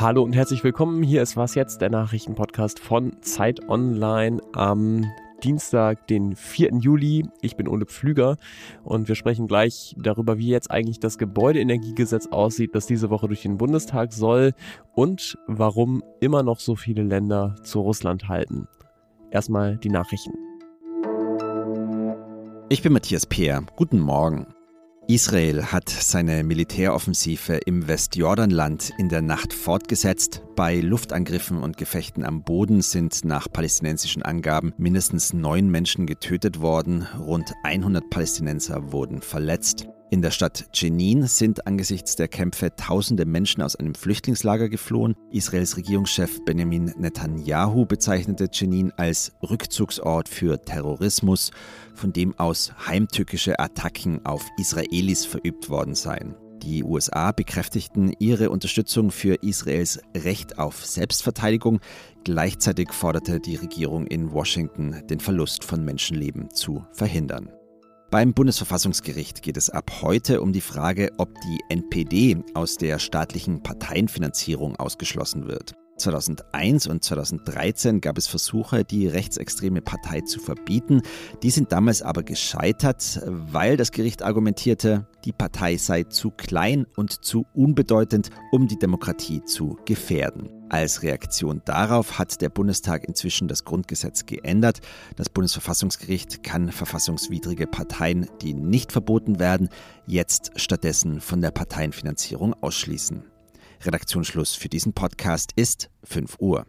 Hallo und herzlich willkommen. Hier ist Was jetzt, der Nachrichtenpodcast von Zeit Online am Dienstag, den 4. Juli. Ich bin Ole Pflüger und wir sprechen gleich darüber, wie jetzt eigentlich das Gebäudeenergiegesetz aussieht, das diese Woche durch den Bundestag soll und warum immer noch so viele Länder zu Russland halten. Erstmal die Nachrichten. Ich bin Matthias Peer. Guten Morgen. Israel hat seine Militäroffensive im Westjordanland in der Nacht fortgesetzt. Bei Luftangriffen und Gefechten am Boden sind nach palästinensischen Angaben mindestens neun Menschen getötet worden, rund 100 Palästinenser wurden verletzt. In der Stadt Jenin sind angesichts der Kämpfe tausende Menschen aus einem Flüchtlingslager geflohen. Israels Regierungschef Benjamin Netanyahu bezeichnete Jenin als Rückzugsort für Terrorismus, von dem aus heimtückische Attacken auf Israelis verübt worden seien. Die USA bekräftigten ihre Unterstützung für Israels Recht auf Selbstverteidigung. Gleichzeitig forderte die Regierung in Washington, den Verlust von Menschenleben zu verhindern. Beim Bundesverfassungsgericht geht es ab heute um die Frage, ob die NPD aus der staatlichen Parteienfinanzierung ausgeschlossen wird. 2001 und 2013 gab es Versuche, die rechtsextreme Partei zu verbieten. Die sind damals aber gescheitert, weil das Gericht argumentierte, die Partei sei zu klein und zu unbedeutend, um die Demokratie zu gefährden. Als Reaktion darauf hat der Bundestag inzwischen das Grundgesetz geändert. Das Bundesverfassungsgericht kann verfassungswidrige Parteien, die nicht verboten werden, jetzt stattdessen von der Parteienfinanzierung ausschließen. Redaktionsschluss für diesen Podcast ist 5 Uhr.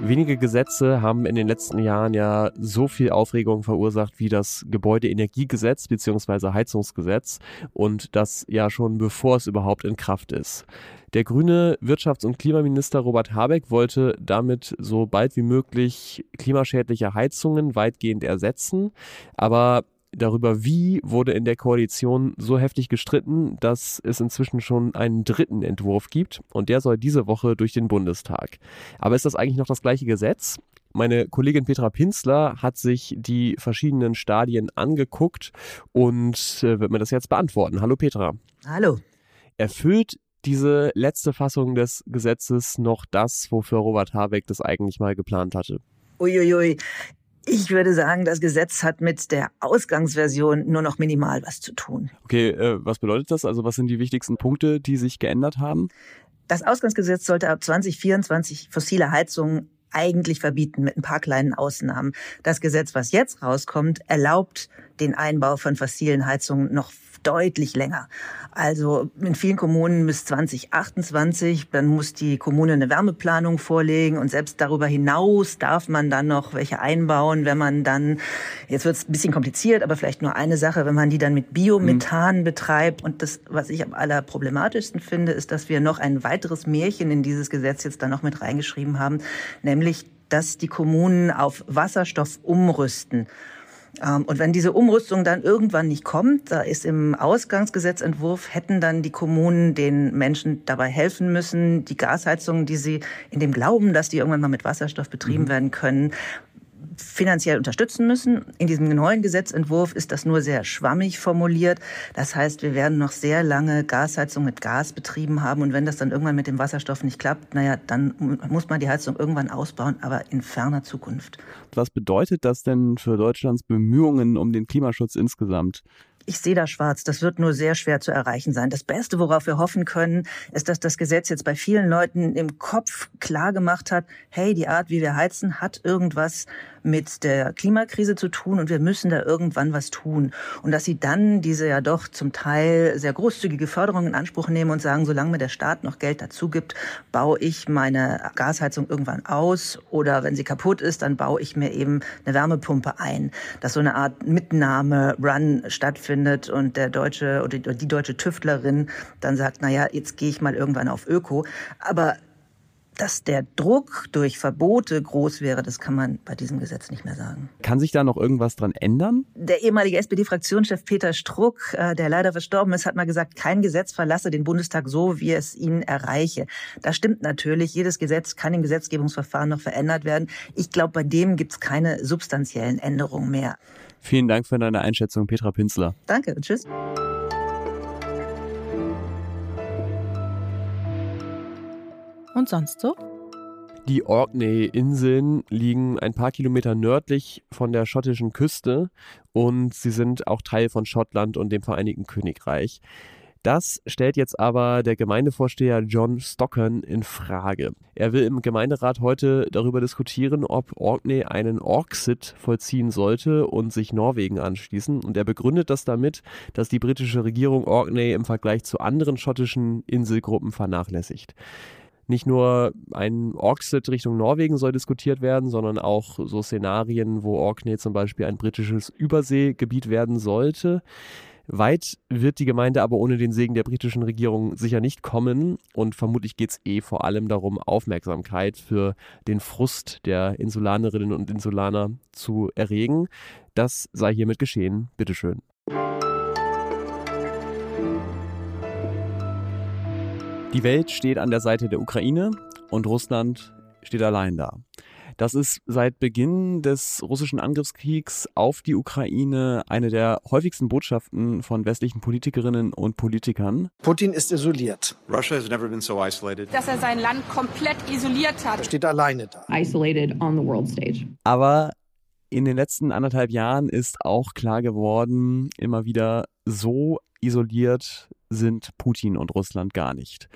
Wenige Gesetze haben in den letzten Jahren ja so viel Aufregung verursacht wie das Gebäudeenergiegesetz bzw. Heizungsgesetz und das ja schon bevor es überhaupt in Kraft ist. Der grüne Wirtschafts- und Klimaminister Robert Habeck wollte damit so bald wie möglich klimaschädliche Heizungen weitgehend ersetzen, aber darüber, wie wurde in der Koalition so heftig gestritten, dass es inzwischen schon einen dritten Entwurf gibt und der soll diese Woche durch den Bundestag. Aber ist das eigentlich noch das gleiche Gesetz? Meine Kollegin Petra Pinzler hat sich die verschiedenen Stadien angeguckt und äh, wird mir das jetzt beantworten. Hallo Petra. Hallo. Erfüllt diese letzte Fassung des Gesetzes noch das, wofür Robert Habeck das eigentlich mal geplant hatte? Uiuiui. Ich würde sagen, das Gesetz hat mit der Ausgangsversion nur noch minimal was zu tun. Okay, äh, was bedeutet das? Also was sind die wichtigsten Punkte, die sich geändert haben? Das Ausgangsgesetz sollte ab 2024 fossile Heizungen eigentlich verbieten, mit ein paar kleinen Ausnahmen. Das Gesetz, was jetzt rauskommt, erlaubt den Einbau von fossilen Heizungen noch deutlich länger. Also in vielen Kommunen bis 2028, dann muss die Kommune eine Wärmeplanung vorlegen und selbst darüber hinaus darf man dann noch welche einbauen, wenn man dann, jetzt wird es ein bisschen kompliziert, aber vielleicht nur eine Sache, wenn man die dann mit Biomethan mhm. betreibt. Und das, was ich am allerproblematischsten finde, ist, dass wir noch ein weiteres Märchen in dieses Gesetz jetzt dann noch mit reingeschrieben haben, nämlich dass die Kommunen auf Wasserstoff umrüsten. Ähm, und wenn diese Umrüstung dann irgendwann nicht kommt, da ist im Ausgangsgesetzentwurf, hätten dann die Kommunen den Menschen dabei helfen müssen, die Gasheizungen, die sie in dem Glauben, dass die irgendwann mal mit Wasserstoff betrieben mhm. werden können, finanziell unterstützen müssen. In diesem neuen Gesetzentwurf ist das nur sehr schwammig formuliert. Das heißt, wir werden noch sehr lange Gasheizung mit Gas betrieben haben. Und wenn das dann irgendwann mit dem Wasserstoff nicht klappt, naja, dann muss man die Heizung irgendwann ausbauen, aber in ferner Zukunft. Was bedeutet das denn für Deutschlands Bemühungen um den Klimaschutz insgesamt? Ich sehe da schwarz. Das wird nur sehr schwer zu erreichen sein. Das Beste, worauf wir hoffen können, ist, dass das Gesetz jetzt bei vielen Leuten im Kopf klar gemacht hat, hey, die Art, wie wir heizen, hat irgendwas mit der Klimakrise zu tun und wir müssen da irgendwann was tun. Und dass sie dann diese ja doch zum Teil sehr großzügige Förderung in Anspruch nehmen und sagen, solange mir der Staat noch Geld dazu gibt, baue ich meine Gasheizung irgendwann aus oder wenn sie kaputt ist, dann baue ich mir eben eine Wärmepumpe ein. Dass so eine Art Mitnahme-Run stattfindet und der deutsche oder die deutsche Tüftlerin dann sagt, na ja, jetzt gehe ich mal irgendwann auf Öko. Aber dass der Druck durch Verbote groß wäre, das kann man bei diesem Gesetz nicht mehr sagen. Kann sich da noch irgendwas dran ändern? Der ehemalige SPD-Fraktionschef Peter Struck, äh, der leider verstorben ist, hat mal gesagt, kein Gesetz verlasse den Bundestag so, wie es ihn erreiche. Das stimmt natürlich. Jedes Gesetz kann im Gesetzgebungsverfahren noch verändert werden. Ich glaube, bei dem gibt es keine substanziellen Änderungen mehr. Vielen Dank für deine Einschätzung, Petra Pinzler. Danke und tschüss. Und sonst so? Die Orkney-Inseln liegen ein paar Kilometer nördlich von der schottischen Küste und sie sind auch Teil von Schottland und dem Vereinigten Königreich. Das stellt jetzt aber der Gemeindevorsteher John Stockern in Frage. Er will im Gemeinderat heute darüber diskutieren, ob Orkney einen Orksit vollziehen sollte und sich Norwegen anschließen. Und er begründet das damit, dass die britische Regierung Orkney im Vergleich zu anderen schottischen Inselgruppen vernachlässigt nicht nur ein Orksit Richtung Norwegen soll diskutiert werden, sondern auch so Szenarien, wo Orkney zum Beispiel ein britisches Überseegebiet werden sollte. Weit wird die Gemeinde aber ohne den Segen der britischen Regierung sicher nicht kommen und vermutlich geht es eh vor allem darum, Aufmerksamkeit für den Frust der Insulanerinnen und Insulaner zu erregen. Das sei hiermit geschehen. Bitteschön. Die Welt steht an der Seite der Ukraine und Russland steht allein da. Das ist seit Beginn des russischen Angriffskriegs auf die Ukraine eine der häufigsten Botschaften von westlichen Politikerinnen und Politikern. Putin ist isoliert. Russia has never been so isolated. Dass er sein Land komplett isoliert hat. Er steht alleine da. Isolated on the world stage. Aber in den letzten anderthalb Jahren ist auch klar geworden, immer wieder so isoliert sind Putin und Russland gar nicht.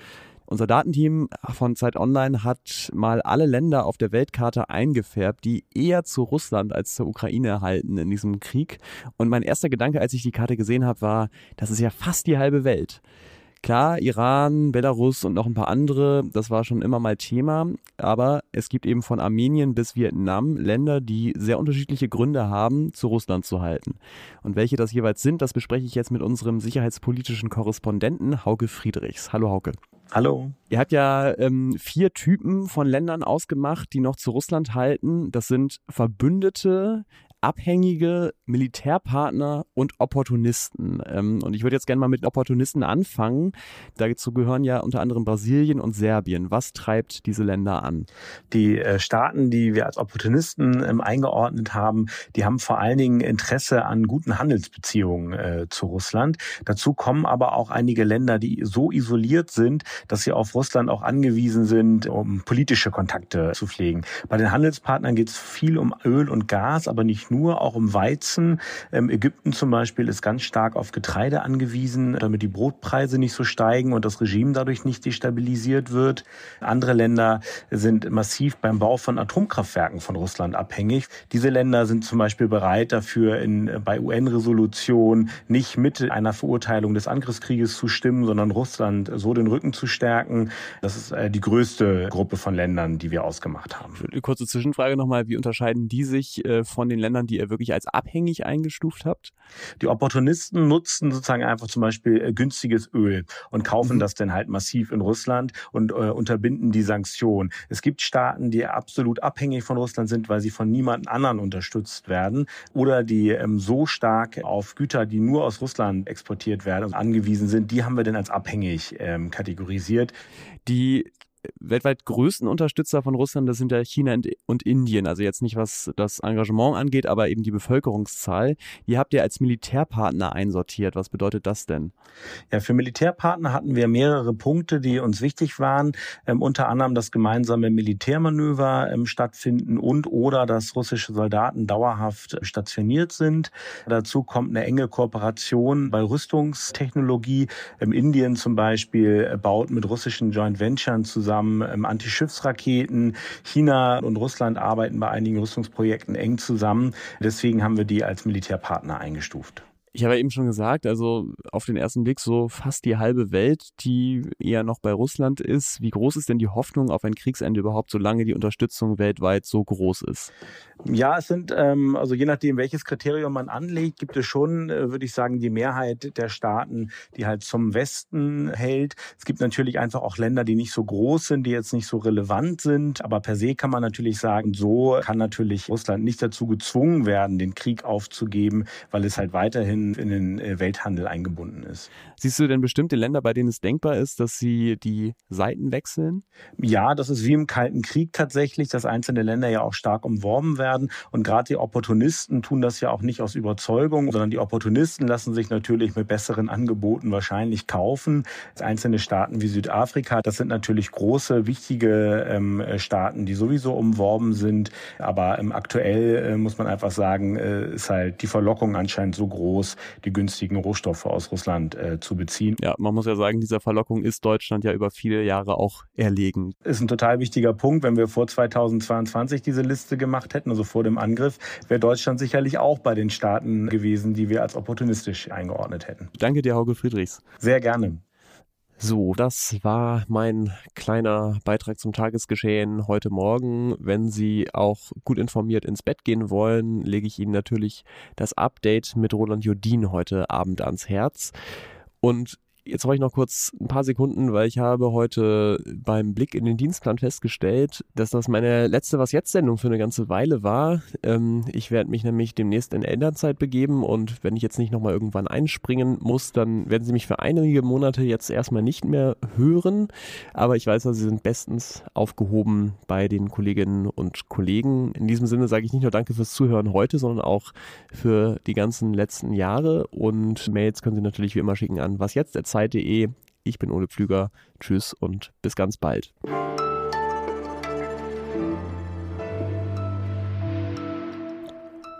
Unser Datenteam von Zeit Online hat mal alle Länder auf der Weltkarte eingefärbt, die eher zu Russland als zur Ukraine halten in diesem Krieg. Und mein erster Gedanke, als ich die Karte gesehen habe, war, das ist ja fast die halbe Welt. Klar, Iran, Belarus und noch ein paar andere, das war schon immer mal Thema, aber es gibt eben von Armenien bis Vietnam Länder, die sehr unterschiedliche Gründe haben, zu Russland zu halten. Und welche das jeweils sind, das bespreche ich jetzt mit unserem sicherheitspolitischen Korrespondenten Hauke Friedrichs. Hallo Hauke. Hallo. Ihr habt ja ähm, vier Typen von Ländern ausgemacht, die noch zu Russland halten. Das sind Verbündete, abhängige Militärpartner und Opportunisten. Ähm, und ich würde jetzt gerne mal mit Opportunisten anfangen. Dazu gehören ja unter anderem Brasilien und Serbien. Was treibt diese Länder an? Die äh, Staaten, die wir als Opportunisten ähm, eingeordnet haben, die haben vor allen Dingen Interesse an guten Handelsbeziehungen äh, zu Russland. Dazu kommen aber auch einige Länder, die so isoliert sind, dass sie auf Russland auch angewiesen sind, um politische Kontakte zu pflegen. Bei den Handelspartnern geht es viel um Öl und Gas, aber nicht nur, auch um Weizen. Ähm, Ägypten zum Beispiel ist ganz stark auf Getreide angewiesen, damit die Brotpreise nicht so steigen und das Regime dadurch nicht destabilisiert wird. Andere Länder sind massiv beim Bau von Atomkraftwerken von Russland abhängig. Diese Länder sind zum Beispiel bereit dafür, in, bei UN-Resolutionen nicht mit einer Verurteilung des Angriffskrieges zu stimmen, sondern Russland so den Rücken zu stärken. Das ist äh, die größte Gruppe von Ländern, die wir ausgemacht haben. Kurze Zwischenfrage nochmal, wie unterscheiden die sich äh, von den Ländern, Ländern, die ihr wirklich als abhängig eingestuft habt? Die Opportunisten nutzen sozusagen einfach zum Beispiel äh, günstiges Öl und kaufen mhm. das dann halt massiv in Russland und äh, unterbinden die Sanktionen. Es gibt Staaten, die absolut abhängig von Russland sind, weil sie von niemand anderen unterstützt werden oder die ähm, so stark auf Güter, die nur aus Russland exportiert werden, angewiesen sind. Die haben wir dann als abhängig ähm, kategorisiert. Die weltweit größten Unterstützer von Russland, das sind ja China und Indien. Also jetzt nicht, was das Engagement angeht, aber eben die Bevölkerungszahl. Die habt ihr als Militärpartner einsortiert. Was bedeutet das denn? Ja, für Militärpartner hatten wir mehrere Punkte, die uns wichtig waren. Ähm, unter anderem, dass gemeinsame Militärmanöver ähm, stattfinden und oder dass russische Soldaten dauerhaft stationiert sind. Dazu kommt eine enge Kooperation bei Rüstungstechnologie. Ähm, Indien zum Beispiel äh, baut mit russischen Joint Venturen zusammen zusammen ähm, Antischiffsraketen. China und Russland arbeiten bei einigen Rüstungsprojekten eng zusammen. Deswegen haben wir die als Militärpartner eingestuft. Ich habe ja eben schon gesagt, also auf den ersten Blick so fast die halbe Welt, die eher noch bei Russland ist. Wie groß ist denn die Hoffnung auf ein Kriegsende überhaupt, solange die Unterstützung weltweit so groß ist? Ja, es sind, ähm, also je nachdem, welches Kriterium man anlegt, gibt es schon, äh, würde ich sagen, die Mehrheit der Staaten, die halt zum Westen hält. Es gibt natürlich einfach auch Länder, die nicht so groß sind, die jetzt nicht so relevant sind. Aber per se kann man natürlich sagen, so kann natürlich Russland nicht dazu gezwungen werden, den Krieg aufzugeben, weil es halt weiterhin Regionen in den äh, Welthandel eingebunden ist. Siehst du denn bestimmte Länder, bei denen es denkbar ist, dass sie die Seiten wechseln? Ja, das ist wie im Kalten Krieg tatsächlich, dass einzelne Länder ja auch stark umworben werden. Und gerade die Opportunisten tun das ja auch nicht aus Überzeugung, sondern die Opportunisten lassen sich natürlich mit besseren Angeboten wahrscheinlich kaufen. Einzelne Staaten wie Südafrika, das sind natürlich große, wichtige ähm, Staaten, die sowieso umworben sind. Aber ähm, aktuell äh, muss man einfach sagen, äh, ist halt die Verlockung anscheinend so groß, die günstigen Rohstoffe aus Russland äh, zu beziehen. Ja, man muss ja sagen, dieser Verlockung ist Deutschland ja über viele Jahre auch erlegen. Ist ein total wichtiger Punkt. Wenn wir vor 2022 diese Liste gemacht hätten, also vor dem Angriff, wäre Deutschland sicherlich auch bei den Staaten gewesen, die wir als opportunistisch eingeordnet hätten. Danke dir, Hauke Friedrichs. Sehr gerne. So, das war mein kleiner Beitrag zum Tagesgeschehen heute Morgen. Wenn Sie auch gut informiert ins Bett gehen wollen, lege ich Ihnen natürlich das Update mit Roland Jodin heute Abend ans Herz. Und Jetzt brauche ich noch kurz ein paar Sekunden, weil ich habe heute beim Blick in den Dienstplan festgestellt, dass das meine letzte Was jetzt Sendung für eine ganze Weile war. Ähm, ich werde mich nämlich demnächst in Elternzeit begeben und wenn ich jetzt nicht nochmal irgendwann einspringen muss, dann werden Sie mich für einige Monate jetzt erstmal nicht mehr hören. Aber ich weiß, dass Sie sind bestens aufgehoben bei den Kolleginnen und Kollegen. In diesem Sinne sage ich nicht nur Danke fürs Zuhören heute, sondern auch für die ganzen letzten Jahre und Mails können Sie natürlich wie immer schicken an was jetzt zeit.de. Ich bin Ole Pflüger. Tschüss und bis ganz bald.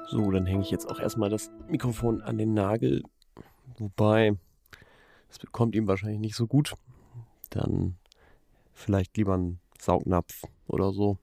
So, dann hänge ich jetzt auch erstmal das Mikrofon an den Nagel. Wobei, es bekommt ihm wahrscheinlich nicht so gut. Dann vielleicht lieber einen Saugnapf oder so.